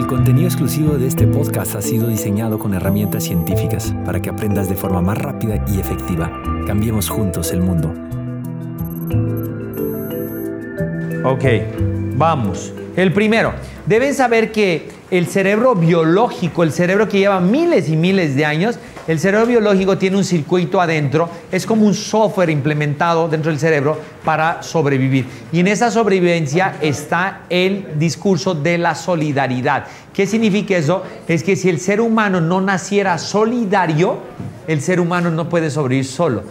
El contenido exclusivo de este podcast ha sido diseñado con herramientas científicas para que aprendas de forma más rápida y efectiva. Cambiemos juntos el mundo. Ok, vamos. El primero, deben saber que el cerebro biológico, el cerebro que lleva miles y miles de años, el cerebro biológico tiene un circuito adentro, es como un software implementado dentro del cerebro para sobrevivir. Y en esa sobrevivencia está el discurso de la solidaridad. ¿Qué significa eso? Es que si el ser humano no naciera solidario, el ser humano no puede sobrevivir solo.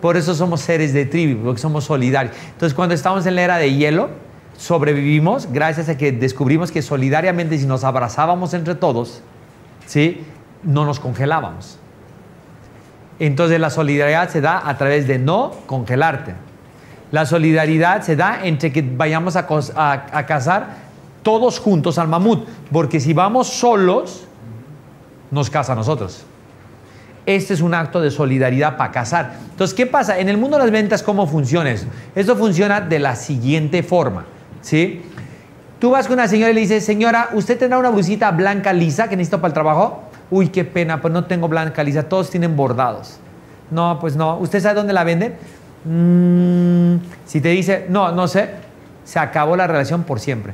Por eso somos seres de tribu, porque somos solidarios. Entonces, cuando estamos en la era de hielo, sobrevivimos gracias a que descubrimos que solidariamente si nos abrazábamos entre todos, ¿sí? no nos congelábamos. Entonces la solidaridad se da a través de no congelarte. La solidaridad se da entre que vayamos a, cazar todos juntos al mamut, porque si vamos solos, nos caza a nosotros. Este es un acto de solidaridad para cazar. Entonces, ¿qué pasa? En el mundo de las ventas, ¿cómo funciona eso? Esto funciona de la siguiente forma. ¿sí? Tú vas con una señora y le dices, señora, ¿usted tendrá una blusita blanca lisa que necesito para el trabajo? Uy, qué pena, pues no tengo blanca lisa, todos tienen bordados. No, pues no. ¿Usted sabe dónde la venden? Mm, si te dice, no, no sé, se acabó la relación por siempre.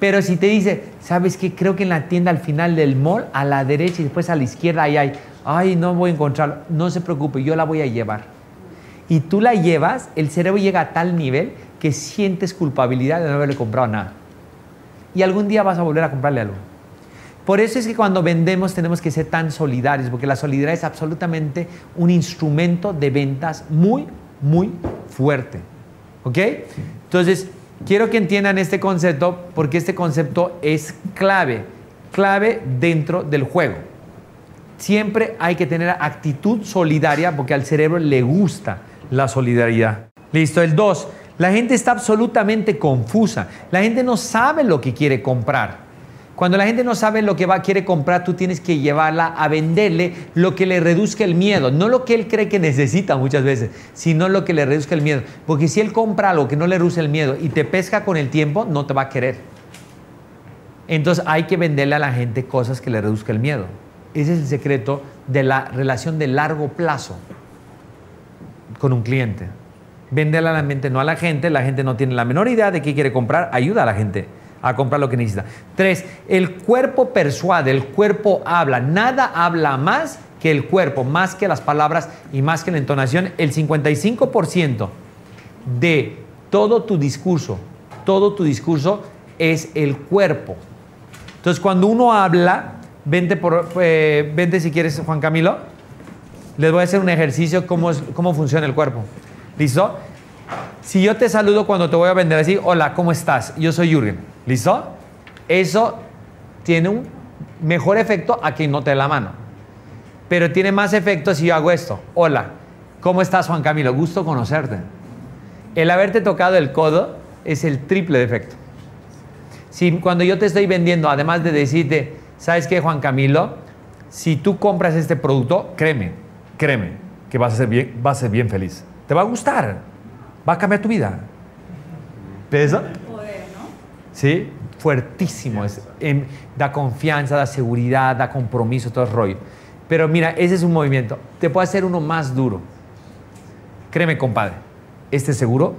Pero si te dice, ¿sabes qué? Creo que en la tienda al final del mall, a la derecha y después a la izquierda, ahí hay, ay, no voy a encontrarlo. No se preocupe, yo la voy a llevar. Y tú la llevas, el cerebro llega a tal nivel que sientes culpabilidad de no haberle comprado nada. Y algún día vas a volver a comprarle algo. Por eso es que cuando vendemos tenemos que ser tan solidarios, porque la solidaridad es absolutamente un instrumento de ventas muy, muy fuerte. ¿Ok? Entonces, quiero que entiendan este concepto porque este concepto es clave, clave dentro del juego. Siempre hay que tener actitud solidaria porque al cerebro le gusta la solidaridad. Listo, el 2. La gente está absolutamente confusa. La gente no sabe lo que quiere comprar. Cuando la gente no sabe lo que va, quiere comprar, tú tienes que llevarla a venderle lo que le reduzca el miedo. No lo que él cree que necesita muchas veces, sino lo que le reduzca el miedo. Porque si él compra algo que no le reduce el miedo y te pesca con el tiempo, no te va a querer. Entonces hay que venderle a la gente cosas que le reduzca el miedo. Ese es el secreto de la relación de largo plazo con un cliente. Véndela a la mente, no a la gente. La gente no tiene la menor idea de qué quiere comprar. Ayuda a la gente a comprar lo que necesita. Tres, el cuerpo persuade, el cuerpo habla. Nada habla más que el cuerpo, más que las palabras y más que la entonación. El 55% de todo tu discurso, todo tu discurso es el cuerpo. Entonces, cuando uno habla, vente, por, eh, vente si quieres, Juan Camilo, les voy a hacer un ejercicio cómo, cómo funciona el cuerpo. ¿Listo? Si yo te saludo cuando te voy a vender así, hola, ¿cómo estás? Yo soy Jürgen. ¿Listo? Eso tiene un mejor efecto a quien no te dé la mano. Pero tiene más efecto si yo hago esto. Hola, ¿cómo estás Juan Camilo? Gusto conocerte. El haberte tocado el codo es el triple de efecto. Si cuando yo te estoy vendiendo, además de decirte, ¿sabes qué Juan Camilo? Si tú compras este producto, créeme, créeme, que vas a ser bien, vas a ser bien feliz. Te va a gustar. Va a cambiar tu vida. ¿Ves Poder, ¿no? Sí, fuertísimo. Es, da confianza, da seguridad, da compromiso, todo el rollo. Pero mira, ese es un movimiento. Te puede hacer uno más duro. Créeme, compadre, este seguro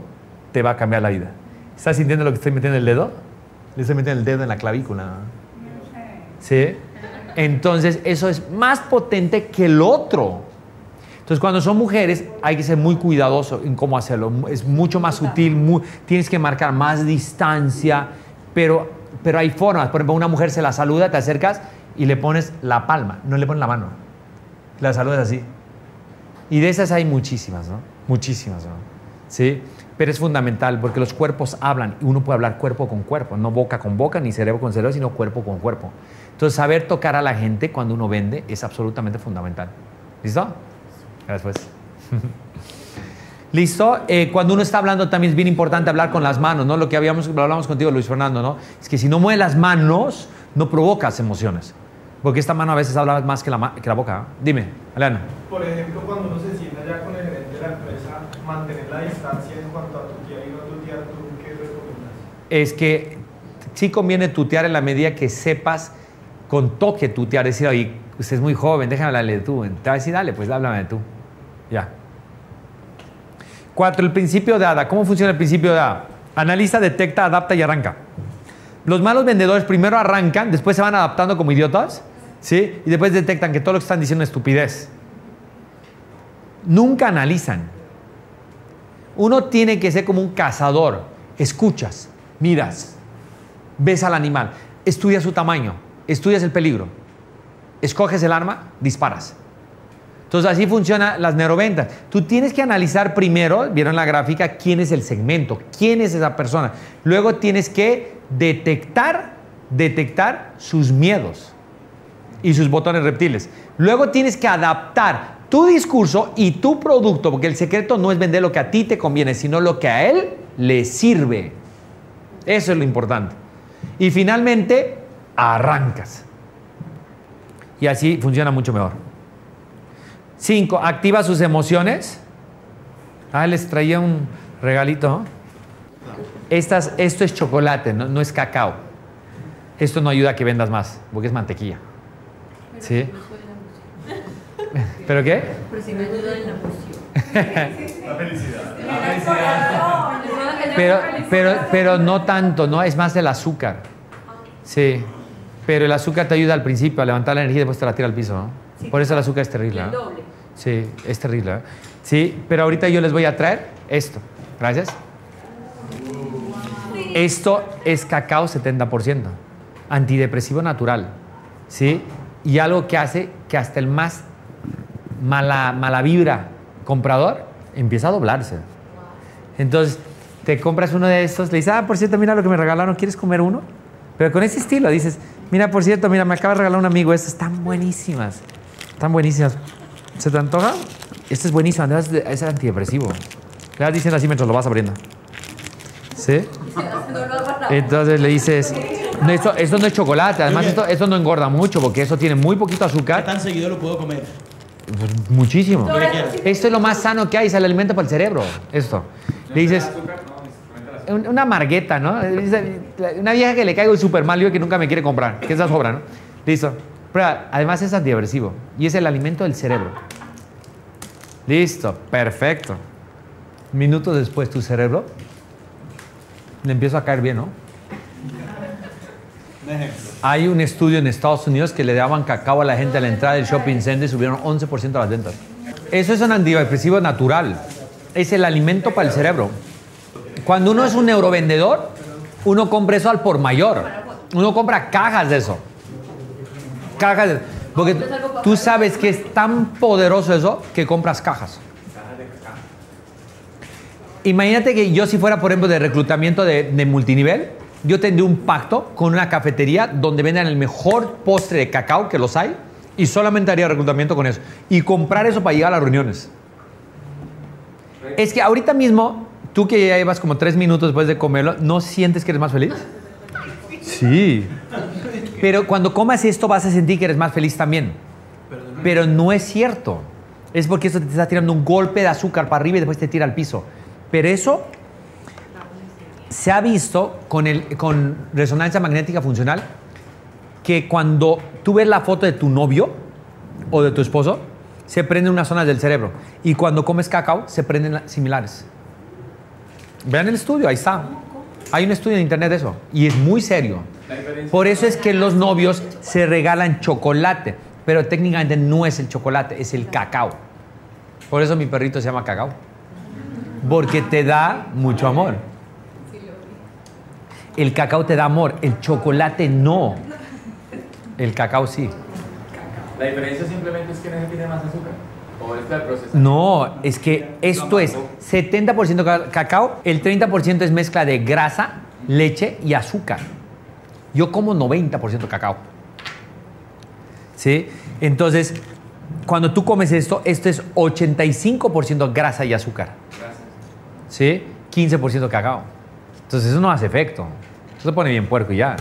te va a cambiar la vida. ¿Estás sintiendo lo que estoy metiendo el dedo? Le estoy metiendo el dedo en la clavícula. ¿Sí? Entonces, eso es más potente que el otro. Entonces, cuando son mujeres, hay que ser muy cuidadoso en cómo hacerlo. Es mucho más sutil, tienes que marcar más distancia, pero, pero hay formas. Por ejemplo, una mujer se la saluda, te acercas y le pones la palma, no le pones la mano. La saludas así. Y de esas hay muchísimas, ¿no? Muchísimas, ¿no? ¿Sí? Pero es fundamental porque los cuerpos hablan y uno puede hablar cuerpo con cuerpo, no boca con boca ni cerebro con cerebro, sino cuerpo con cuerpo. Entonces, saber tocar a la gente cuando uno vende es absolutamente fundamental. ¿Listo? Gracias. ¿Listo? Eh, cuando uno está hablando también es bien importante hablar con las manos, ¿no? Lo que habíamos, hablamos contigo, Luis Fernando, ¿no? Es que si no mueves las manos, no provocas emociones. Porque esta mano a veces habla más que la, que la boca. Dime, Alana. Por ejemplo, cuando uno se sienta ya con el gerente de la empresa, mantener la distancia en cuanto a tutear y no tutear, ¿tú qué recomiendas? Es que sí conviene tutear en la medida que sepas con toque tú te va a decir, oye, usted es muy joven, déjame hablarle de tú. Te va a decir, dale, pues háblame de tú. Ya. Cuatro, el principio de ADA. ¿Cómo funciona el principio de ADA? Analiza, detecta, adapta y arranca. Los malos vendedores primero arrancan, después se van adaptando como idiotas, ¿sí? Y después detectan que todo lo que están diciendo es estupidez. Nunca analizan. Uno tiene que ser como un cazador. Escuchas, miras, ves al animal, estudias su tamaño, estudias el peligro, escoges el arma, disparas. Entonces así funcionan las neuroventas. Tú tienes que analizar primero, vieron la gráfica, quién es el segmento, quién es esa persona. Luego tienes que detectar, detectar sus miedos y sus botones reptiles. Luego tienes que adaptar tu discurso y tu producto, porque el secreto no es vender lo que a ti te conviene, sino lo que a él le sirve. Eso es lo importante. Y finalmente, arrancas. Y así funciona mucho mejor. Cinco, activa sus emociones. Ah, les traía un regalito. Estas, esto es chocolate, no, no es cacao. Esto no ayuda a que vendas más, porque es mantequilla. ¿Sí? ¿Pero qué? Pero si me ayuda en la emoción. La felicidad. Pero, pero, pero no tanto, no, es más el azúcar. Sí. Pero el azúcar te ayuda al principio a levantar la energía y después te la tira al piso, ¿no? Por eso el azúcar es terrible. El ¿no? Sí, es terrible. ¿eh? Sí, pero ahorita yo les voy a traer esto. Gracias. Esto es cacao 70%, antidepresivo natural, ¿sí? Y algo que hace que hasta el más mala, mala vibra comprador empieza a doblarse. Entonces, te compras uno de estos, le dices, ah, por cierto, mira lo que me regalaron, ¿quieres comer uno? Pero con ese estilo, dices, mira, por cierto, mira, me acaba de regalar un amigo, estas están buenísimas, están buenísimas. ¿Se te antoja? Este es buenísimo, además de- es antidepresivo. Le vas diciendo así mientras lo vas abriendo. ¿Sí? Entonces le dices, no, esto, esto no es chocolate, además esto, esto no engorda mucho porque eso tiene muy poquito ¿Qué azúcar, tan seguido lo puedo comer? pues, muchísimo. Esto es lo más sano que hay, es el alimento para el cerebro. Esto. Le dices, un- una margueta, ¿no? Una vieja que le caigo súper mal y que nunca me quiere comprar, que esa sobra, ¿no? Listo. Prueba, además es antiaversivo y es el alimento del cerebro. Listo, perfecto. Minutos después, tu cerebro le empieza a caer bien, ¿no? Hay un estudio en Estados Unidos que le daban cacao a la gente a la entrada del shopping center y subieron 11% las ventas. Eso es un antidepresivo natural. Es el alimento para el cerebro. Cuando uno es un neurovendedor, uno compra eso al por mayor. Uno compra cajas de eso. Cajas de Porque tú sabes que es tan poderoso eso que compras cajas. Imagínate que yo si fuera, por ejemplo, de reclutamiento de, de multinivel, yo tendría un pacto con una cafetería donde vendan el mejor postre de cacao que los hay y solamente haría reclutamiento con eso. Y comprar eso para llegar a las reuniones. Es que ahorita mismo, tú que ya llevas como tres minutos después de comerlo, ¿no sientes que eres más feliz? Sí. Pero cuando comas esto vas a sentir que eres más feliz también. Pero no es cierto. Es porque eso te está tirando un golpe de azúcar para arriba y después te tira al piso. Pero eso se ha visto con, el, con resonancia magnética funcional que cuando tú ves la foto de tu novio o de tu esposo, se prenden unas zonas del cerebro. Y cuando comes cacao, se prenden la- similares. Vean el estudio, ahí está. Hay un estudio en internet de eso. Y es muy serio. Por eso es que los novios se regalan chocolate. Pero técnicamente no es el chocolate, es el cacao. Por eso mi perrito se llama cacao. Porque te da mucho amor. El cacao te da amor, el chocolate no. El cacao sí. La diferencia simplemente es que ese tiene más azúcar. O es. No, es que esto es 70% ca- cacao, el 30% es mezcla de grasa, leche y azúcar. Yo como 90% cacao. ¿Sí? Entonces, cuando tú comes esto, esto es 85% grasa y azúcar. ¿Sí? 15% cacao. Entonces, eso no hace efecto. Eso se pone bien puerco y ya.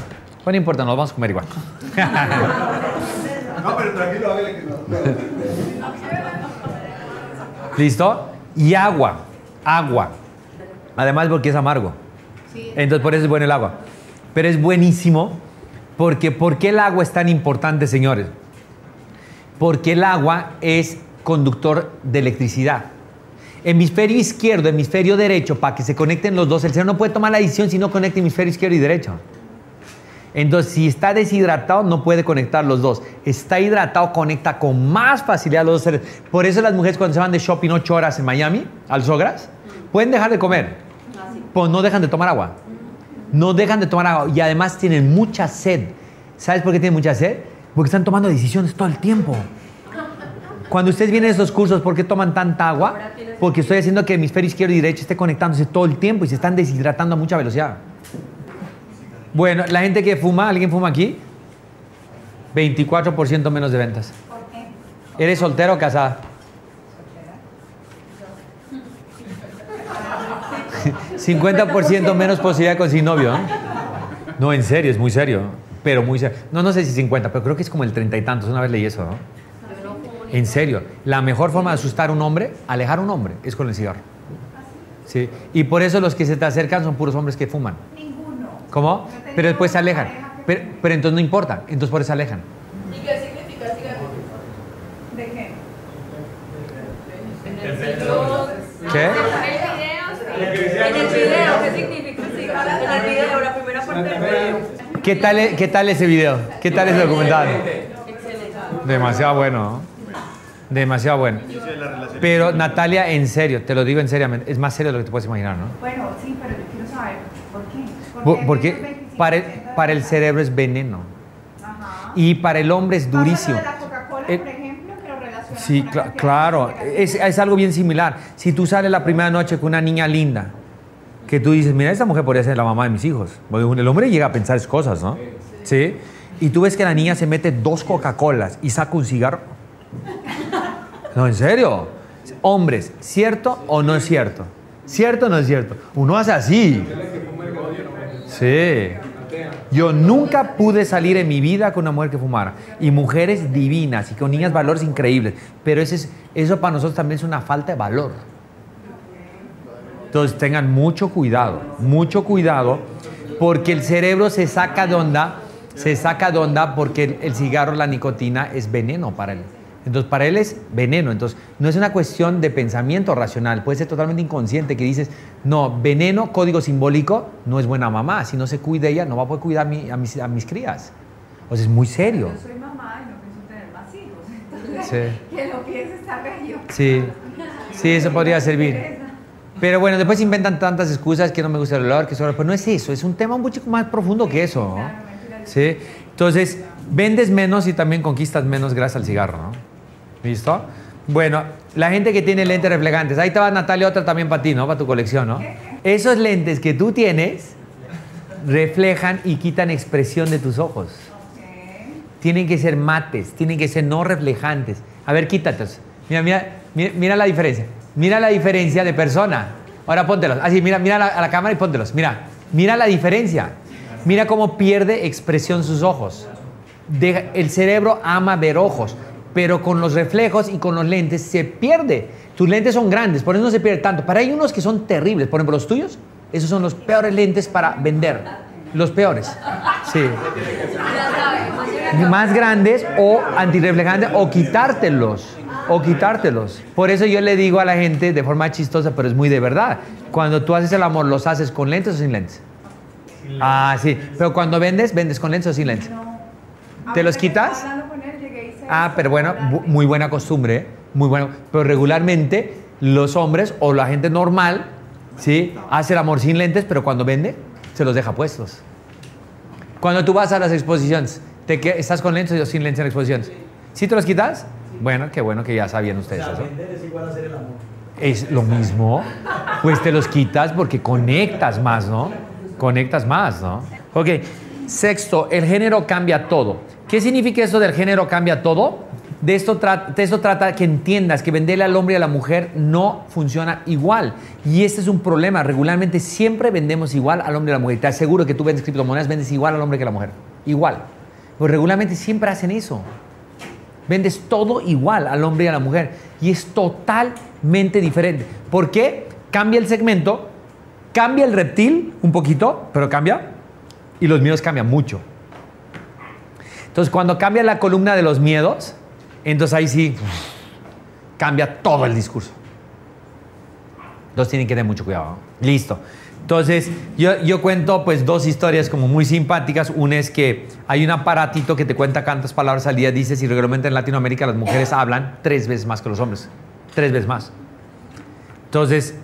Bueno, no importa, nos vamos a comer igual. No, pero tranquilo, hágale que no. ¿Listo? Y agua. Agua. Además porque es amargo. Entonces por eso es bueno el agua. Pero es buenísimo Porque, ¿Por qué el agua es tan importante, señores? Porque el agua es conductor de electricidad. Hemisferio izquierdo, hemisferio derecho, para que se conecten los dos. El cerebro no puede tomar la decisión si no conecta hemisferio izquierdo y derecho. Entonces, si está deshidratado, no puede conectar los dos. Está hidratado, conecta con más facilidad los dos cerebros. Por eso las mujeres cuando se van de shopping ocho horas en Miami, al Sogras, pueden dejar de comer, pues no dejan de tomar agua. No dejan de tomar agua y además tienen mucha sed. ¿Sabes por qué tienen mucha sed? Porque están tomando decisiones todo el tiempo. Cuando ustedes vienen a estos cursos, ¿por qué toman tanta agua? Porque estoy haciendo que el hemisferio izquierdo y derecho esté conectándose todo el tiempo y se están deshidratando a mucha velocidad. Bueno, la gente que fuma, ¿alguien fuma aquí? 24% menos de ventas. ¿Por qué? ¿Eres soltero o casada? 50% menos posibilidad de conseguir novio. ¿no? No, en serio, es muy serio. Pero muy serio. No, no sé si 50, pero creo que es como el treinta y tantos. Una vez leí eso, ¿no? En serio. La mejor forma de asustar a un hombre, alejar a un hombre, es con el cigarro. Sí. Y por eso los que se te acercan son puros hombres que fuman. Ninguno. ¿Cómo? Pero después se alejan. Pero, pero entonces no importa. Entonces por eso se alejan. ¿Y qué significa cigarro? ¿De qué? En el video. ¿Qué? En el video, ¿qué significa cigarro? En el video, la primera parte del video. ¿Qué tal, e- ¿Qué tal ese video? ¿Qué tal ese documental? Excelente. Demasiado bueno, ¿no? Demasiado bueno. Pero Natalia, en serio, te lo digo en seriamente, es más serio de lo que te puedes imaginar, ¿no? Bueno, sí, pero yo quiero saber por qué. Por- qué Porque esos 25% para el, para el cerebro es veneno. Ajá. Y para el hombre es durísimo. la Coca-Cola, Eh, por ejemplo, que lo relacionan Sí, de claro, es, es algo bien similar. Si tú sales la primera noche con una niña linda, que tú dices, mira, esa mujer podría ser la mamá de mis hijos. Porque el hombre llega a pensar esas cosas, ¿no? Sí. Y tú ves que la niña se mete dos Coca-Colas y saca un cigarro. No, en serio. Hombres, ¿cierto o no es cierto? ¿Cierto o no es cierto? Uno hace así. Sí. Yo nunca pude salir en mi vida con una mujer que fumara. Y mujeres divinas y con niñas valores increíbles. Pero ese es- eso para nosotros también es una falta de valor. Entonces tengan mucho cuidado, mucho cuidado, porque el cerebro se saca de onda, se saca de onda porque el, el cigarro, la nicotina es veneno para él. Entonces para él es veneno. Entonces no es una cuestión de pensamiento racional, puede ser totalmente inconsciente que dices, no, veneno, código simbólico, no es buena mamá. Si no se cuida ella, no va a poder cuidar mi- a, mis, a mis crías. O sea, es muy serio. Yo soy mamá y no pienso tener más hijos. Entonces, Sí. que lo piense está bello. Sí, sí, eso podría servir. Pero bueno, después inventan tantas excusas que no me gusta el olor, que solo, pero no es eso, es un tema un poco más profundo que eso. ¿Sí? Entonces, vendes menos y también conquistas menos gracias al cigarro, ¿no? ¿Listo? Bueno, la gente que tiene lentes reflejantes, ahí va Natalia, otra también para ti, ¿no? Para tu colección, ¿no? Esos lentes que tú tienes reflejan y quitan expresión de tus ojos. Tienen que ser mates, tienen que ser no reflejantes. A ver, quítatelos. Mira, mira, mira, mira la diferencia. Mira la diferencia de persona. Ahora póntelos. Así, mira, mira a la, a la cámara y póntelos. Mira, mira la diferencia. Mira cómo pierde expresión sus ojos. Deja- el cerebro ama ver ojos, pero con los reflejos y con los lentes se pierde. Tus lentes son grandes, por eso no se pierde tanto. Para hay unos que son terribles. Por ejemplo, los tuyos, esos son los peores lentes para vender. Los peores. Sí más grandes o antirreflejantes o quitártelos. O quitártelos. Por eso yo le digo a la gente de forma chistosa, pero es muy de verdad. Cuando tú haces el amor, ¿los haces con lentes o sin lentes? Ah, sí. Pero cuando vendes, ¿vendes con lentes o sin lentes? No. ¿Te los quitas? él, Ah, pero bueno, bu- muy buena costumbre, ¿eh? muy bueno. Pero regularmente los hombres o la gente normal, ¿sí? Hace el amor sin lentes, pero cuando vende, se los deja puestos. Cuando tú vas a las exposiciones, ¿te ¿estás con lentes o sin lentes en exposiciones? ¿Sí te los quitas? Bueno, qué bueno que ya sabían ustedes eso. es igual a hacer el amor. Es lo mismo. Pues te los quitas porque conectas más, ¿no? Conectas más, ¿no? Ok. Sexto, el género cambia todo. ¿Qué significa eso del género cambia todo? De esto, tra- de esto trata que entiendas que venderle al hombre y a la mujer no funciona igual. Y este es un problema. Regularmente siempre vendemos igual al hombre y a la mujer. Te aseguro que tú vendes criptomonedas, vendes igual al hombre que a la mujer. Igual. Pues regularmente siempre hacen eso. Vendes todo igual al hombre y a la mujer. Y es totalmente diferente. ¿Por qué? Cambia el segmento, cambia el reptil un poquito, pero cambia. Y los míos cambian mucho. Entonces, cuando cambia la columna de los miedos, entonces ahí sí cambia todo el discurso. Entonces tienen que tener mucho cuidado. Listo. Entonces, yo, yo cuento pues dos historias como muy simpáticas. Una es que hay un aparatito que te cuenta cuántas palabras al día dices y regularmente en Latinoamérica las mujeres hablan tres veces más que los hombres. Tres veces más. Entonces,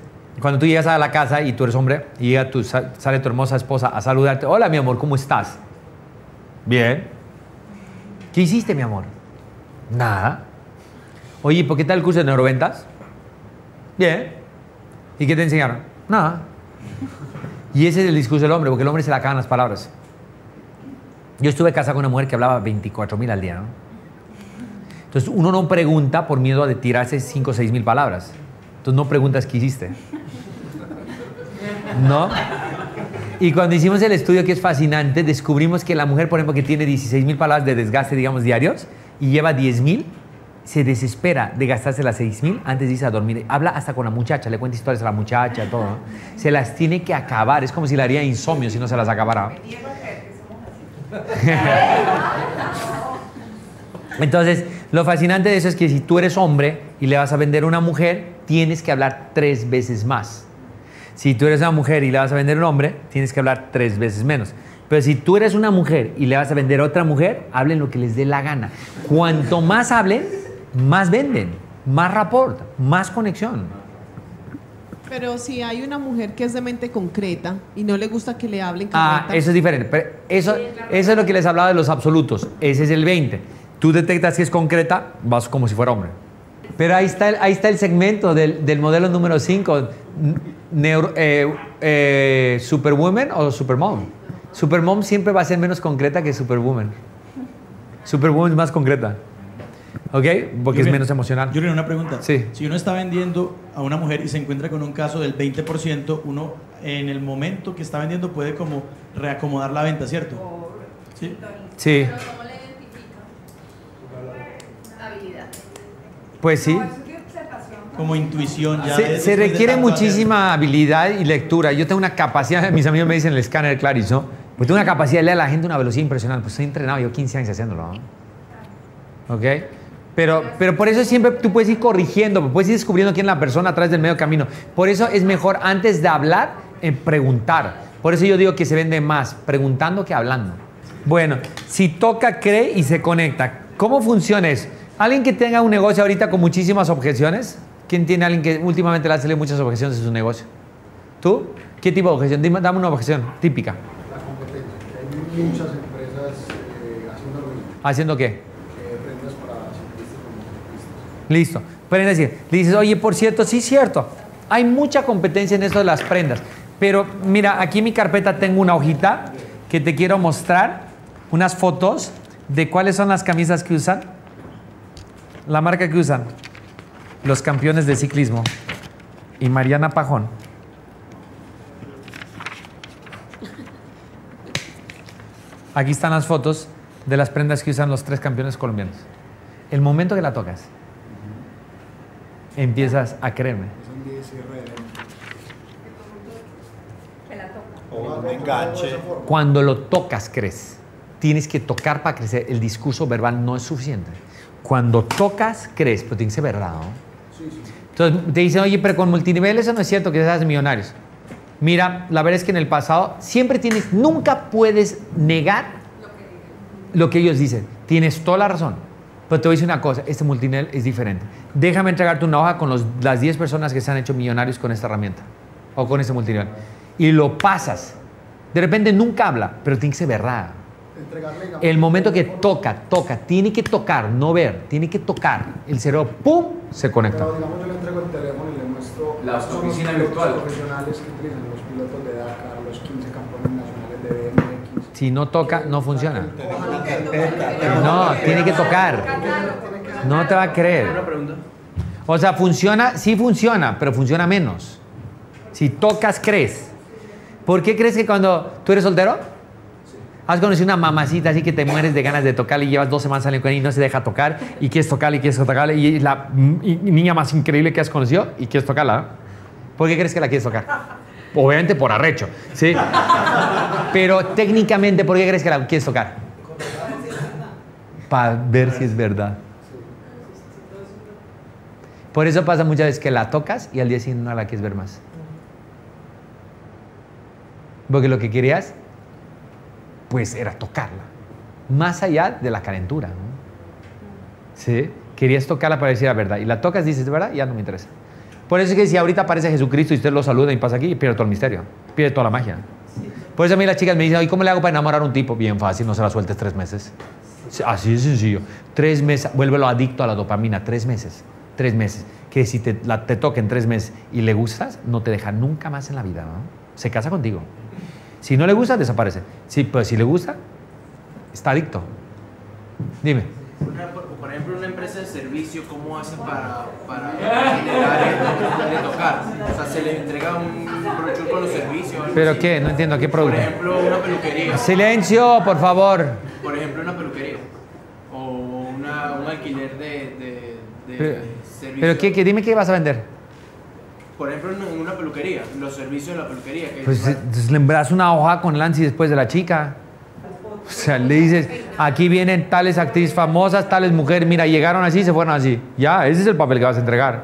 cuando tú llegas a la casa y tú eres hombre y llega tu, sa- sale tu hermosa esposa a saludarte, hola mi amor, ¿cómo estás? Bien. ¿Qué hiciste mi amor? Nada. Oye, ¿por qué tal el curso de neuroventas? Bien. ¿Y qué te enseñaron? Nada. Y ese es el discurso del hombre, porque el hombre se le acaban las palabras. Yo estuve casado con una mujer que hablaba 24 mil al día. Entonces uno no pregunta por miedo de tirarse 5 o 6 mil palabras. Entonces no preguntas qué hiciste. ¿No? Y cuando hicimos el estudio que es fascinante, descubrimos que la mujer, por ejemplo, que tiene 16 mil palabras de desgaste, digamos, diarios, y lleva 10 mil, se desespera de gastarse las 6 mil antes de irse a dormir. Habla hasta con la muchacha, le cuenta historias a la muchacha, todo. ¿no? Se las tiene que acabar. Es como si le haría insomnio si no se las acabara. Entonces, lo fascinante de eso es que si tú eres hombre y le vas a vender a una mujer, tienes que hablar tres veces más. Si tú eres una mujer y le vas a vender a un hombre, tienes que hablar tres veces menos. Pero si tú eres una mujer y le vas a vender a otra mujer, hablen lo que les dé la gana. Cuanto más hablen, más venden, más rapport, más conexión. Pero si hay una mujer que es de mente concreta y no le gusta que le hablen Ah, carreta, eso es diferente. Pero eso, eso es lo que les hablaba de los absolutos. Ese es el 20. Tú detectas que es concreta, vas como si fuera hombre. Pero ahí está el, ahí está el segmento del, del modelo número 5. eh, ¿Superwoman o Supermom? Supermom siempre va a ser menos concreta que Superwoman. Superwoman es más concreta. ¿Ok? Porque es menos emocional. Yuri, una pregunta. Sí. Si uno está vendiendo a una mujer y se encuentra con un caso del 20%, uno en el momento que está vendiendo puede como reacomodar la venta, ¿cierto? Sí. Sí, Pero ¿cómo le identifica? Habilidad. pues sí. Como intuición ya. Se, de- se requiere muchísima habilidad y lectura. Yo tengo una capacidad, mis amigos me dicen el escáner Claris, ¿no? Pues tengo una capacidad de leer a la gente a una velocidad impresionante. Pues estoy entrenado, yo 15 años haciéndolo, ¿no? ¿Ok? Pero, pero por eso siempre tú puedes ir corrigiendo, puedes ir descubriendo quién es la persona a través del medio camino. Por eso es mejor antes de hablar, eh, preguntar. Por eso yo digo que se vende más preguntando que hablando. Bueno, si toca, cree y se conecta. ¿Cómo funciona eso? ¿Alguien que tenga un negocio ahorita con muchísimas objeciones? ¿Quién tiene a alguien que últimamente le ha salido muchas objeciones en su negocio? ¿Tú? ¿Qué tipo de objeción? Dime- dame una objeción típica. la competencia. Hay muchas empresas eh, haciendo lo mismo, ¿Haciendo qué? eh, prendas para ciclistas como ciclistas. Listo. Pueden decir, le dices, oye, por cierto, sí, cierto. Hay mucha competencia en eso de las prendas. Pero mira, aquí en mi carpeta tengo una hojita que te quiero mostrar unas fotos de cuáles son las camisas que usan. La marca que usan. Los campeones de ciclismo. Y Mariana Pajón. Aquí están las fotos de las prendas que usan los tres campeones colombianos. El momento que la tocas, empiezas a creerme. Es un día de cierre de venta. Que la toca. O un enganche. Cuando lo tocas, crees. Tienes que tocar para crecer. El discurso verbal no es suficiente. Cuando tocas, crees, pero tiene que ser verdad. ¿no? Entonces te dicen, oye, pero con multinivel eso no es cierto que seas millonarios. Mira, la verdad es que en el pasado siempre tienes, nunca puedes negar lo que ellos dicen. Tienes toda la razón. Pero te voy a decir una cosa, este multinivel es diferente. Déjame entregarte una hoja con los- las 10 personas que se han hecho millonarios con esta herramienta o con este multinivel. Y lo pasas. De repente nunca habla, pero tiene que ser verdad. El momento que toca, toca, tiene que tocar, no ver, tiene que tocar. El cerebro, ¡pum!, se conecta. Pero digamos, yo le entrego el teléfono y le muestro. La oficina virtual. profesionales que utilizan los pilotos de Dakar, los 15 campeones nacionales de BMX. Si no toca, no funciona. No, tiene que tocar. No te va a creer. O sea, funciona, sí funciona, pero funciona menos. Si tocas, crees. ¿Por qué crees que cuando tú eres soltero? Has conocido una mamacita así que te mueres de ganas de tocarle y llevas dos semanas saliendo con ella y no se deja tocar y quieres tocarle y quieres tocarle y es la y- niña más increíble que has conocido y quieres tocarla. ¿no? ¿Por qué crees que la quieres tocar? Obviamente por arrecho, ¿sí? Pero técnicamente, ¿por qué crees que la quieres tocar? para ver si es verdad. Por eso pasa muchas veces que la tocas y al día siguiente no la quieres ver más. Porque lo que querías, pues era tocarla. Más allá de la calentura. ¿Sí? Querías tocarla para decir la verdad. Y la tocas dices, ¿de verdad? Ya no me interesa. Por eso es que si ahorita aparece Jesucristo y usted lo saluda y pasa aquí, pierde todo el misterio. Pierde toda la magia. Por eso a mí las chicas me dicen, ¿y cómo le hago para enamorar a un tipo? Bien fácil, no se la sueltes tres meses. Así de sencillo. Tres meses, vuélvelo adicto a la dopamina, tres meses. Tres meses. Que si te, la, te toca en tres meses y le gustas, no te deja nunca más en la vida. ¿no? Se casa contigo. Si no le gusta, desaparece. Si, pues si le gusta, está adicto. Dime. Una- por, por ejemplo, una empresa de servicio, ¿cómo hace para, para generar el, de tocar? O sea, se le entrega un brochure con los servicios. ¿Pero así. qué? No entiendo, ¿qué Por producto? ejemplo, una peluquería. Silencio, por favor. Por ejemplo, una peluquería. O una, un alquiler de, de, de Pero, servicios. pero ¿qué, qué? dime qué vas a vender. Por ejemplo, en una peluquería, los servicios de la peluquería. Que Pues entonces le envías una hoja con Lancy después de la chica. O sea, le dices, aquí vienen tales actrices famosas, tales mujeres, mira, llegaron así, se fueron así. Ya, ese es el papel que vas a entregar.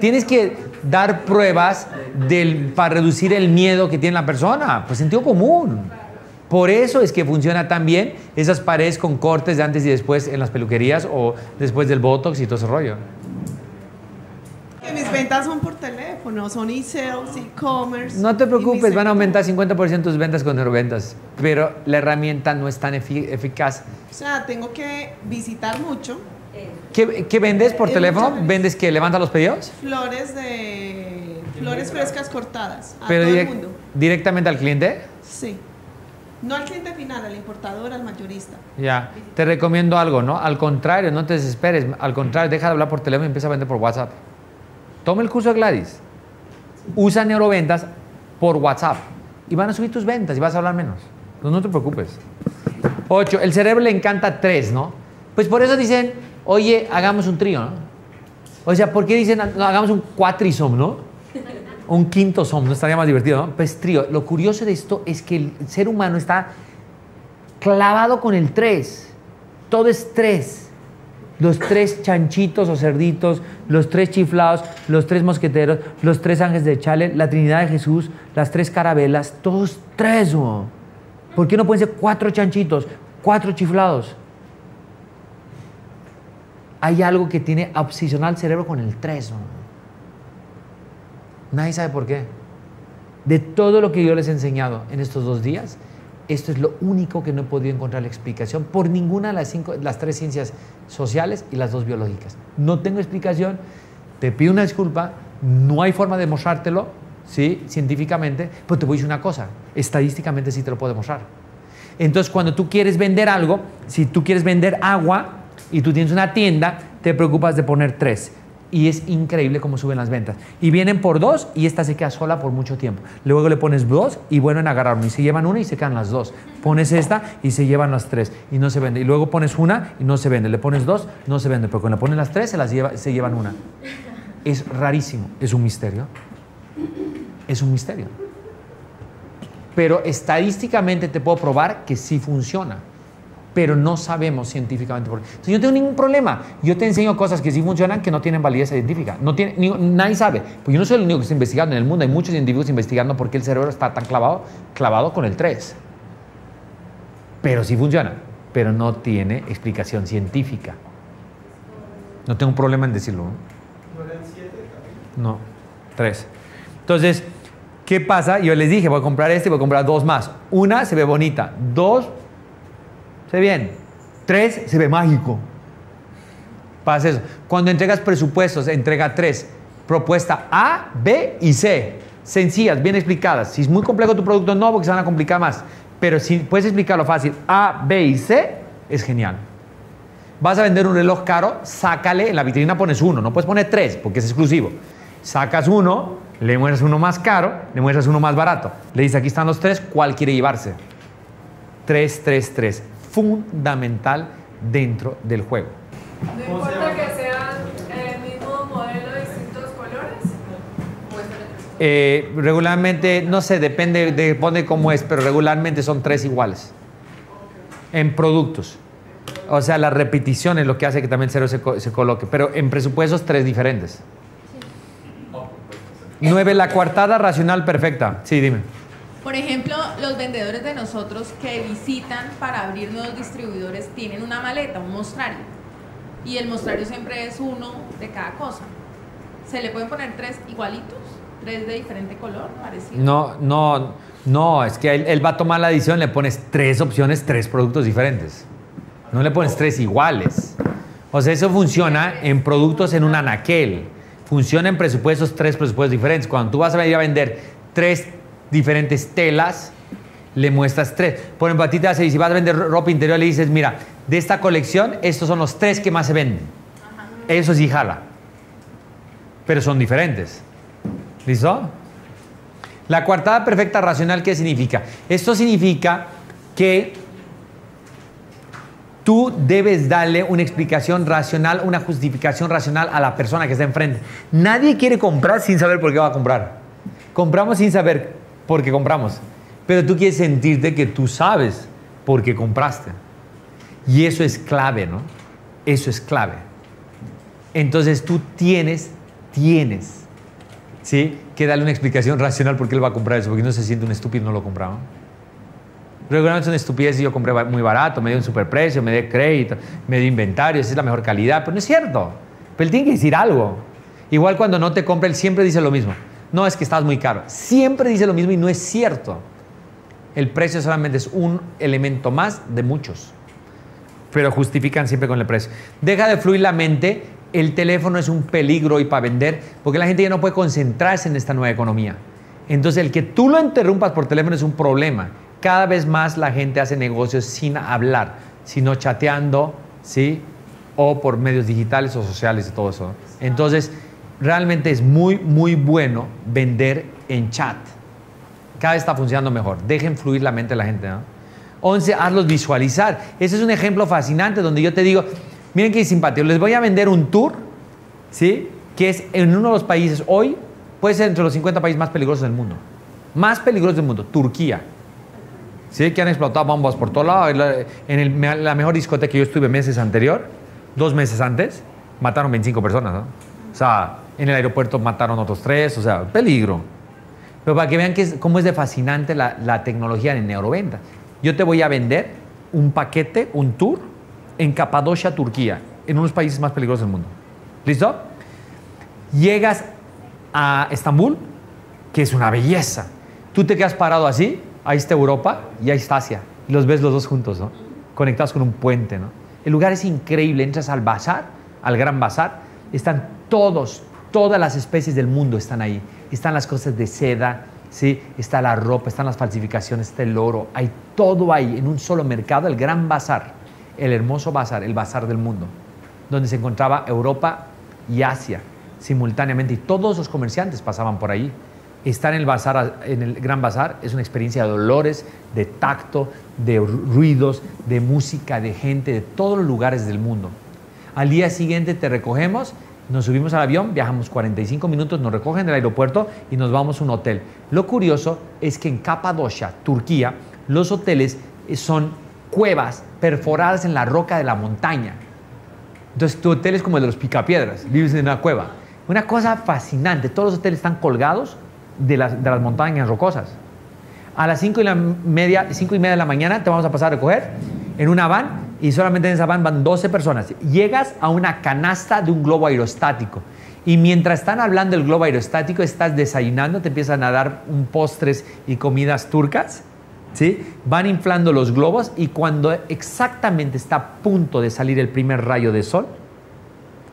Tienes que dar pruebas del, para reducir el miedo que tiene la persona, pues sentido común. Por eso es que funciona tan bien esas paredes con cortes de antes y después en las peluquerías o después del Botox y todo ese rollo. Que mis ventas son por teléfono, son e-sales, e-commerce. No te preocupes, van a aumentar 50% tus ventas con neuroventas, pero la herramienta no es tan efi- eficaz. O sea, tengo que visitar mucho. ¿Qué, qué vendes por Eh, teléfono? ¿Vendes que levanta los pedidos? Flores de flores frescas cortadas a Pero todo el mundo. directamente al cliente. Sí. No al cliente final, al importador, al mayorista. Ya, te recomiendo algo, ¿no? Al contrario, no te desesperes. Al contrario, deja de hablar por teléfono y empieza a vender por WhatsApp. Toma el curso de Gladys. Usa neuroventas por WhatsApp y van a subir tus ventas y vas a hablar menos. No, te preocupes. Ocho, el cerebro le encanta tres, ¿no? Pues por eso dicen, oye, hagamos un trío, ¿no? O sea, ¿por qué dicen, no, hagamos un cuatrisom, ¿no? Un quinto som, ¿no? Estaría más divertido, ¿no? Pues trío. Lo curioso de esto es que el ser humano está clavado con el tres. Todo es tres. Los tres chanchitos o cerditos, los tres chiflados, los tres mosqueteros, los tres ángeles de Chale, la Trinidad de Jesús, las tres carabelas, todos tres. ¿no? ¿Por qué no pueden ser cuatro chanchitos, cuatro chiflados? Hay algo que tiene obsesionado el cerebro con el tres. ¿no? Nadie sabe por qué. De todo lo que yo les he enseñado en estos dos días, esto es lo único que no he podido encontrar la explicación por ninguna de las, cinco, las tres ciencias sociales y las dos biológicas. No tengo explicación, te pido una disculpa, no hay forma de demostrártelo, ¿sí? científicamente, pero te voy a decir una cosa, estadísticamente sí te lo puedo demostrar. Entonces, cuando tú quieres vender algo, si tú quieres vender agua y tú tienes una tienda, te preocupas de poner tres. Y es increíble cómo suben las ventas. Y vienen por dos y esta se queda sola por mucho tiempo. Luego le pones dos y vuelven a agarrar uno. Y se llevan una y se quedan las dos. Pones esta y se llevan las tres y no se vende. Y luego pones una y no se vende. Le pones dos, no se vende. Pero cuando le pones las tres, se, las lleva, se llevan una. Es rarísimo. Es un misterio. Es un misterio. Pero estadísticamente te puedo probar que sí funciona. Pero no sabemos científicamente por qué. Entonces, yo tengo ningún problema. Yo te enseño cosas que sí funcionan que no tienen validez científica. No tiene, nadie sabe. Pues yo no soy el único que está investigando. En el mundo hay muchos científicos investigando por qué el cerebro está tan clavado, clavado con el 3. Pero sí funciona. Pero no tiene explicación científica. No tengo un problema en decirlo. ¿no? ¿No eran siete también? No, tres. Entonces, ¿qué pasa? Yo les dije, voy a comprar este y voy a comprar dos más. Una se ve bonita, dos ve bien, tres se ve mágico. Pasa eso. Cuando entregas presupuestos, entrega tres. Propuesta A, B y C. Sencillas, bien explicadas. Si es muy complejo tu producto, no, porque se van a complicar más. Pero si puedes explicarlo fácil, A, B y C, es genial. Vas a vender un reloj caro, sácale, en la vitrina pones uno, no puedes poner tres porque es exclusivo. Sacas uno, le muestras uno más caro, le muestras uno más barato. Le dices, aquí están los tres, ¿cuál quiere llevarse? Tres, tres, tres. Fundamental dentro del juego. No importa que sean el mismo modelo de distintos colores. Eh, regularmente, no sé, depende de pone cómo es, pero regularmente son tres iguales. En productos. O sea, la repetición es lo que hace que también cerebro se, co- se coloque. Pero en presupuestos, tres diferentes. Nueve, la coartada racional perfecta. Sí, dime. Por ejemplo, los vendedores de nosotros que visitan para abrir nuevos distribuidores tienen una maleta, un mostrario. Y el mostrario siempre es uno de cada cosa. ¿Se le pueden poner tres igualitos? ¿Tres de diferente color? Parecido. No, no, no, es que él, él va a tomar la decisión, le pones tres opciones, tres productos diferentes. No le pones tres iguales. O sea, eso funciona en productos en un anaquel. Funciona en presupuestos, tres presupuestos diferentes. Cuando tú vas a venir a vender tres diferentes telas, le muestras tres. Por ejemplo, a ti te hace, si vas a vender ropa interior, le dices, mira, de esta colección, estos son los tres que más se venden. Eso sí jala. Pero son diferentes. ¿Listo? La coartada perfecta racional, ¿qué significa? Esto significa que tú debes darle una explicación racional, una justificación racional a la persona que está enfrente. Nadie quiere comprar sin saber por qué va a comprar. Compramos sin saber por qué compramos. Pero tú quieres sentirte que tú sabes por qué compraste. Y eso es clave, ¿no? Eso es clave. Entonces tú tienes, tienes, ¿sí? Que darle una explicación racional por qué él va a comprar eso, porque no se siente un estúpido no lo compraba. Regularmente es una estupidez y yo compré muy barato, me dio un superprecio, me dio crédito, me dio inventario, esa es la mejor calidad, pero no es cierto. Pero él tiene que decir algo. Igual cuando no te compra, él siempre dice lo mismo. No, es que estás muy caro. Siempre dice lo mismo y no es cierto. El precio solamente es un elemento más de muchos. Pero justifican siempre con el precio. Deja de fluir la mente. El teléfono es un peligro y para vender, porque la gente ya no puede concentrarse en esta nueva economía. Entonces, el que tú lo interrumpas por teléfono es un problema. Cada vez más la gente hace negocios sin hablar, sino chateando, ¿sí? O por medios digitales o sociales y todo eso. Entonces, realmente es muy, muy bueno vender en chat. Cada vez está funcionando mejor. Dejen fluir la mente de la gente. ¿no? 11, hazlos visualizar. Ese es un ejemplo fascinante donde yo te digo, miren qué simpático, les voy a vender un tour, ¿sí? Que es en uno de los países hoy, puede ser entre los 50 países más peligrosos del mundo. Más peligrosos del mundo, Turquía. ¿Sí? Que han explotado bombas por todo lado. En el- la mejor discoteca que yo estuve meses anterior, dos meses antes, mataron 25 personas. ¿no? O sea, en el aeropuerto mataron otros tres, o sea, peligro. Pero para que vean que es- cómo es de fascinante la, la tecnología en neuroventa. Yo te voy a vender un paquete, un tour, en Capadocia, Turquía, en uno de los países más peligrosos del mundo. ¿Listo? Llegas a Estambul, que es una belleza. Tú te quedas parado así, ahí está Europa y ahí está Asia. Y los ves los dos juntos, ¿no? Conectados con un puente, ¿no? El lugar es increíble. Entras al bazar, al gran bazar, están todos, todas las especies del mundo están ahí. Están las cosas de seda, ¿sí? Está la ropa, están las falsificaciones, está el oro. Hay todo ahí en un solo mercado, el gran bazar, el hermoso bazar, el bazar del mundo, donde se encontraba Europa y Asia simultáneamente y todos los comerciantes pasaban por ahí. Estar en el bazar, en el gran bazar, es una experiencia de dolores, de tacto, de ru- ruidos, de música, de gente, de todos los lugares del mundo. Al día siguiente te recogemos, nos subimos al avión, viajamos 45 minutos, nos recogen del aeropuerto y nos vamos a un hotel. Lo curioso es que en Capadocia, Turquía, los hoteles eh, son cuevas perforadas en la roca de la montaña. Entonces tu hotel es como el de los picapiedras, vives en una cueva. Una cosa fascinante, todos los hoteles están colgados de las, montañas rocosas. A las 5 y, la media, y media de la mañana te vamos a pasar a recoger en una van y solamente en esa van van 12 personas. Llegas a una canasta de un globo aerostático y mientras están hablando del globo aerostático estás desayunando, te empiezan a dar un postres y comidas turcas. ¿Sí? Van inflando los globos y cuando exactamente está a punto de salir el primer rayo de sol,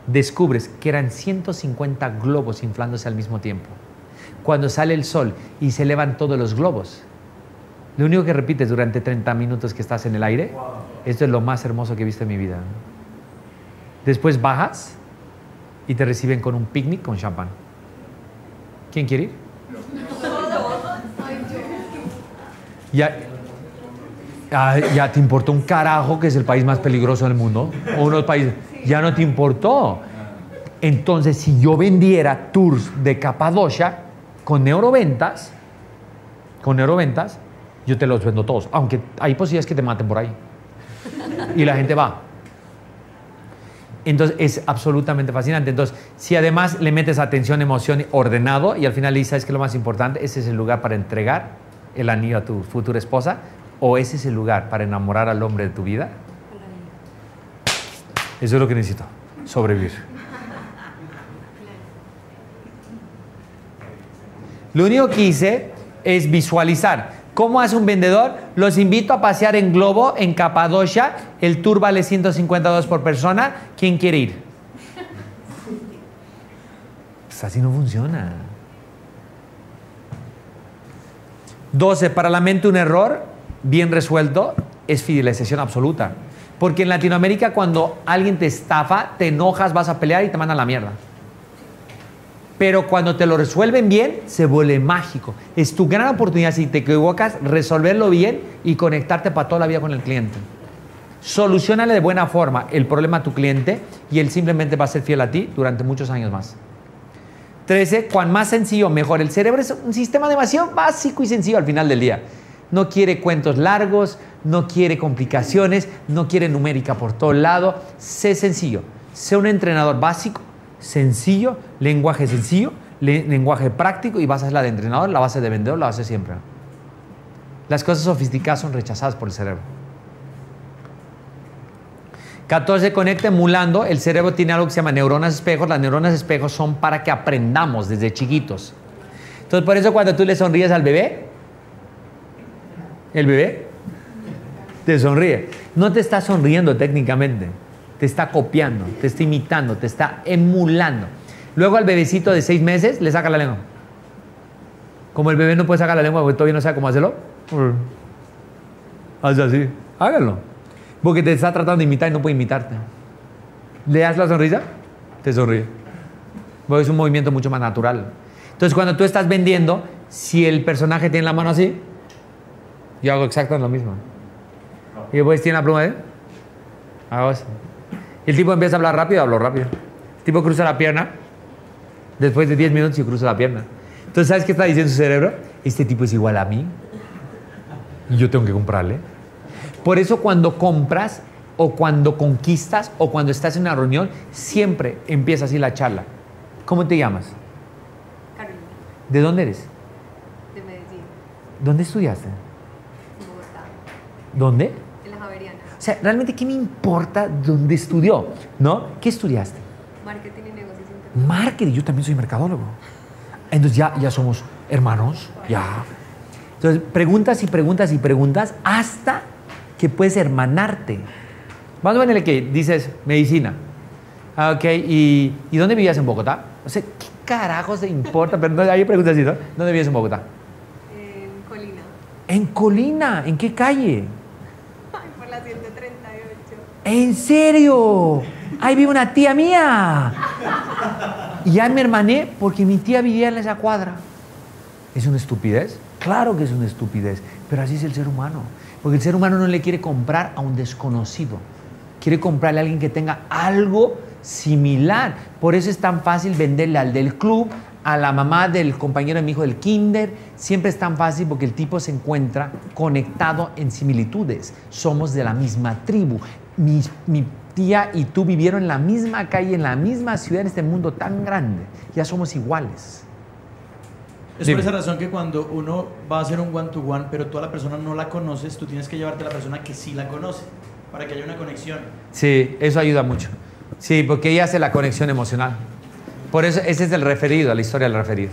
descubres que eran 150 globos inflándose al mismo tiempo. Cuando sale el sol y se elevan todos los globos, lo único que repites durante 30 minutos que estás en el aire, esto es lo más hermoso que he visto en mi vida. Después bajas y te reciben con un picnic con champán. ¿Quién quiere ir? Ya, ya te importó un carajo que es el país más peligroso del mundo. O uno de los países. Ya no te importó. Entonces, si yo vendiera tours de Capadocia con neuroventas, con neuroventas, yo te los vendo todos. Aunque hay posibilidades que te maten por ahí. Y la gente va. Entonces es absolutamente fascinante. Entonces, si además le metes atención, emoción ordenado y al final le dices, ¿sabes qué es lo más importante? Ese es el lugar para entregar el anillo a tu futura esposa o ese es el lugar para enamorar al hombre de tu vida. Eso es lo que necesito, sobrevivir. Lo único que hice es visualizar. ¿Cómo hace un vendedor? Los invito a pasear en globo en Capadocia. El tour vale 152 por persona. ¿Quién quiere ir? Pues así no funciona. 12. Para la mente un error bien resuelto es fidelización absoluta. Porque en Latinoamérica cuando alguien te estafa, te enojas, vas a pelear y te mandan la mierda. Pero cuando te lo resuelven bien, se vuelve mágico. Es tu gran oportunidad, si te equivocas, resolverlo bien y conectarte para toda la vida con el cliente. Solucionale de buena forma el problema a tu cliente y él simplemente va a ser fiel a ti durante muchos años más. 13. Cuan más sencillo, mejor. El cerebro es un sistema demasiado básico y sencillo al final del día. No quiere cuentos largos, no quiere complicaciones, no quiere numérica por todo lado. Sé sencillo. Sé un entrenador básico, sencillo, lenguaje sencillo, le- lenguaje práctico y vas a ser la de entrenador, la base de vendedor, la base siempre. Las cosas sofisticadas son rechazadas por el cerebro. 14. Conecta emulando. El cerebro tiene algo que se llama neuronas espejos. Las neuronas espejos son para que aprendamos desde chiquitos. Entonces, por eso cuando tú le sonríes al bebé, el bebé te sonríe. No te está sonriendo técnicamente, te está copiando, te está imitando, te está emulando. Luego al bebecito de seis meses le saca la lengua. Como el bebé no puede sacar la lengua porque todavía no sabe cómo hacerlo, haz así, hágalo. Porque te está tratando de imitar y no puede imitarte. Le das la sonrisa, te sonríe. Porque es un movimiento mucho más natural. Entonces, cuando tú estás vendiendo, si el personaje tiene la mano así, yo hago exactamente lo mismo. Y después tiene la pluma de. Hago así. Y el tipo empieza a hablar rápido, hablo rápido. El tipo cruza la pierna. Después de 10 minutos, yo cruzo la pierna. Entonces, ¿sabes qué está diciendo su cerebro? Este tipo es igual a mí. Y yo tengo que comprarle. Por eso, cuando compras, o cuando conquistas, o cuando estás en una reunión, siempre empieza así la charla. ¿Cómo te llamas? Carolina, ¿De dónde eres? de Medellín, ¿Dónde estudiaste? Bogotá, ¿Dónde? O sea, realmente, ¿qué me importa dónde estudió? ¿No? ¿Qué estudiaste? Marketing y negocios internacionales. Marketing. Yo también soy mercadólogo. Entonces ya, ya somos hermanos, ya. Entonces, preguntas y preguntas y preguntas hasta que puedes hermanarte. Vamos a ponerle que dices medicina. Ah, Ok, ¿Y, ¿y dónde vivías en Bogotá? O sea, ¿qué carajos te importa? Pero no, hay preguntas así, ¿no? ¿Dónde vivías en Bogotá? En Colina. En Colina. ¿En qué calle? Ay, por la 138. ¿En serio? Ahí vive una tía mía. Y ya me hermané porque mi tía vivía en esa cuadra. ¿Es una estupidez? Claro que es una estupidez, pero así es el ser humano. Porque el ser humano no le quiere comprar a un desconocido. Quiere comprarle a alguien que tenga algo similar. Por eso es tan fácil venderle al del club, a la mamá del compañero de mi hijo del kinder. Siempre es tan fácil porque el tipo se encuentra conectado en similitudes. Somos de la misma tribu. Mi, mi tía y tú vivieron en la misma calle, en la misma ciudad, en este mundo tan grande. Ya somos iguales. Es Dime. por esa razón que cuando uno va a hacer un one to one, pero tú a la persona no la conoces, tú tienes que llevarte a la persona que sí la conoce, para que haya una conexión. Sí, eso ayuda mucho. Sí, porque ella hace la conexión emocional. Por eso ese es el referido, la historia del referido.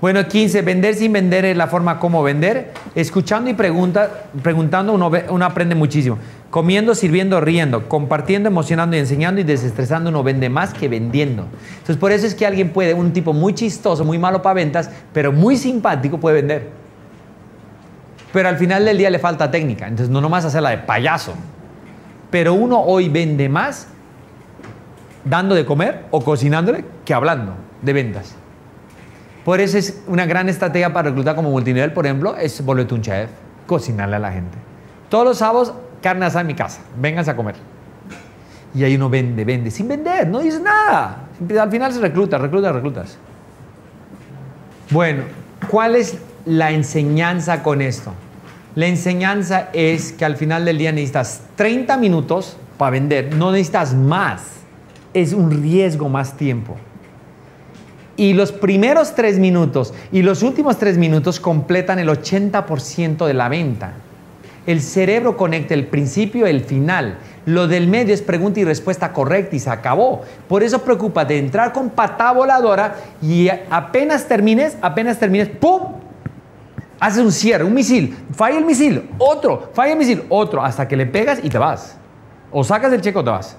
Bueno, 15, vender sin vender es la forma como vender. Escuchando y pregunta, preguntando uno, ve- uno aprende muchísimo. Comiendo, sirviendo, riendo, compartiendo, emocionando y enseñando y desestresando uno vende más que vendiendo. Entonces por eso es que alguien puede, un tipo muy chistoso, muy malo para ventas, pero muy simpático puede vender. Pero al final del día le falta técnica. Entonces no nomás hacerla de payaso. Pero uno hoy vende más dando de comer o cocinándole que hablando de ventas. Por eso es una gran estrategia para reclutar como multinivel, por ejemplo, es volverte un chef, cocinarle a la gente. Todos los sábados, carne asada en mi casa, vénganse a comer. Y ahí uno vende, vende, sin vender, no dice nada. Al final se recluta, recluta, reclutas. Bueno, ¿cuál es la enseñanza con esto? La enseñanza es que al final del día necesitas 30 minutos para vender, no necesitas más. es un riesgo más tiempo. Y los primeros tres minutos y los últimos tres minutos completan el 80% de la venta. El cerebro conecta el principio y el final. Lo del medio es pregunta y respuesta correcta y se acabó. Por eso preocupa de entrar con patada voladora y apenas termines, apenas termines, ¡pum! Haces un cierre, un misil, falla el misil, otro, falla el misil, otro, hasta que le pegas y te vas. O sacas el cheque o te vas.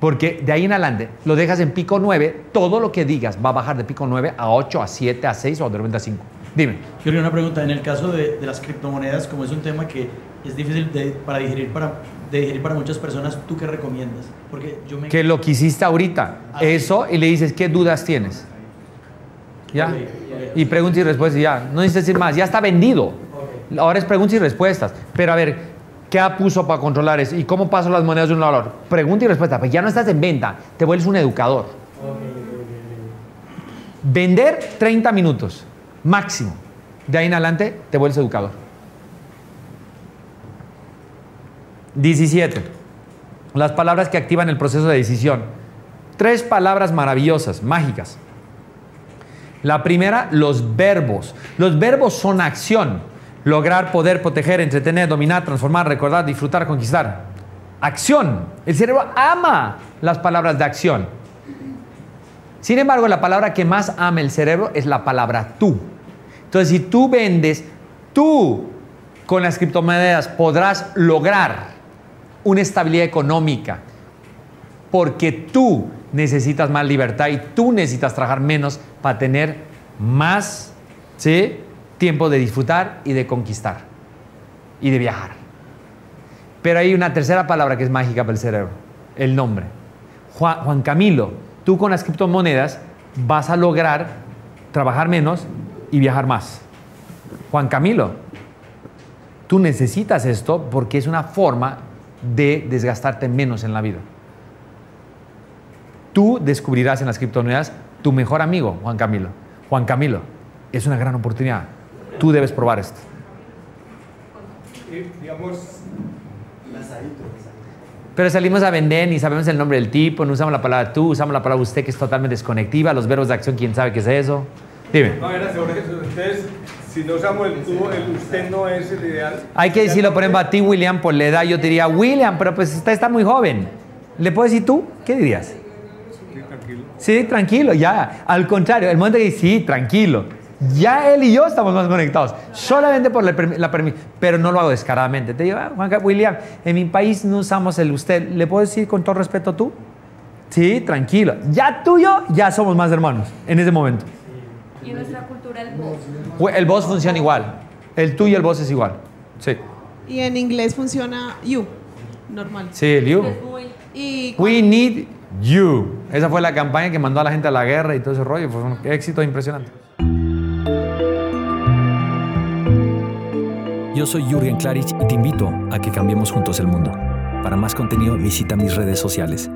Porque de ahí en adelante lo dejas en pico 9, todo lo que digas va a bajar de pico 9 a 8, a 7, a 6 o de a 5. Dime. Quiero una pregunta. En el caso de, de, las criptomonedas, como es un tema que es difícil de, para digerir para, de digerir para muchas personas, ¿tú qué recomiendas? Porque yo me... Que lo que hiciste ahorita, Ah, eso, y le dices, ¿qué dudas tienes? ¿Ya? Y preguntas y respuestas, y ya. No necesitas decir más, ya está vendido. Ahora es preguntas y respuestas. Pero a ver, ¿qué puso para controlar eso? ¿Y cómo paso las monedas de un valor? Pregunta y respuesta. Pues ya no estás en venta, te vuelves un educador. Vender 30 minutos, máximo. De ahí en adelante te vuelves educador. 17. Las palabras que activan el proceso de decisión. Tres palabras maravillosas, mágicas. La primera, los verbos. Los verbos son acción. Lograr, poder, proteger, entretener, dominar, transformar, recordar, disfrutar, conquistar. Acción. El cerebro ama las palabras de acción. Sin embargo, la palabra que más ama el cerebro es la palabra tú. Entonces, si tú vendes, tú con las criptomonedas podrás lograr una estabilidad económica porque tú necesitas más libertad y tú necesitas trabajar menos para tener más ¿sí? tiempo de disfrutar y de conquistar y de viajar. Pero hay una tercera palabra que es mágica para el cerebro, el nombre. Juan, Juan Camilo, tú con las criptomonedas vas a lograr trabajar menos y viajar más. Juan Camilo, tú necesitas esto porque es una forma de desgastarte menos en la vida. Tú descubrirás en las criptomonedas tu mejor amigo, Juan Camilo. Juan Camilo, es una gran oportunidad. Tú debes probar esto. Y, digamos, Pero salimos a vender y sabemos el nombre del tipo, no usamos la palabra tú, usamos la palabra usted que es totalmente desconectiva, los verbos de acción, quién sabe qué es eso. Dime. no era sobre eso. Entonces, si no usamos el tú, el usted no es el ideal. Hay que decirlo, por ejemplo, a ti, William, por la edad, yo te diría, William, pero pues usted está muy joven. ¿Le puedo decir tú? ¿Qué dirías? Sí, tranquilo. Sí, tranquilo, ya. Al contrario, el momento que dice, sí, tranquilo. Ya él y yo estamos más conectados. Solamente por la, la permi- Pero no lo hago descaradamente. Te digo, ah, Juan William, en mi país no usamos el usted. ¿Le puedo decir con todo respeto tú? Sí, tranquilo. Ya tú y yo, ya somos más hermanos en ese momento. Y en nuestra cultura el voz. El voz funciona igual. El tú y el voz es igual. Sí. Y en inglés funciona you, normal. Sí, el you. Y We need you. Esa fue la campaña que mandó a la gente a la guerra y todo ese rollo. Fue un éxito impresionante. Yo soy Jürgen Klarich y te invito a que cambiemos juntos el mundo. Para más contenido visita mis redes sociales.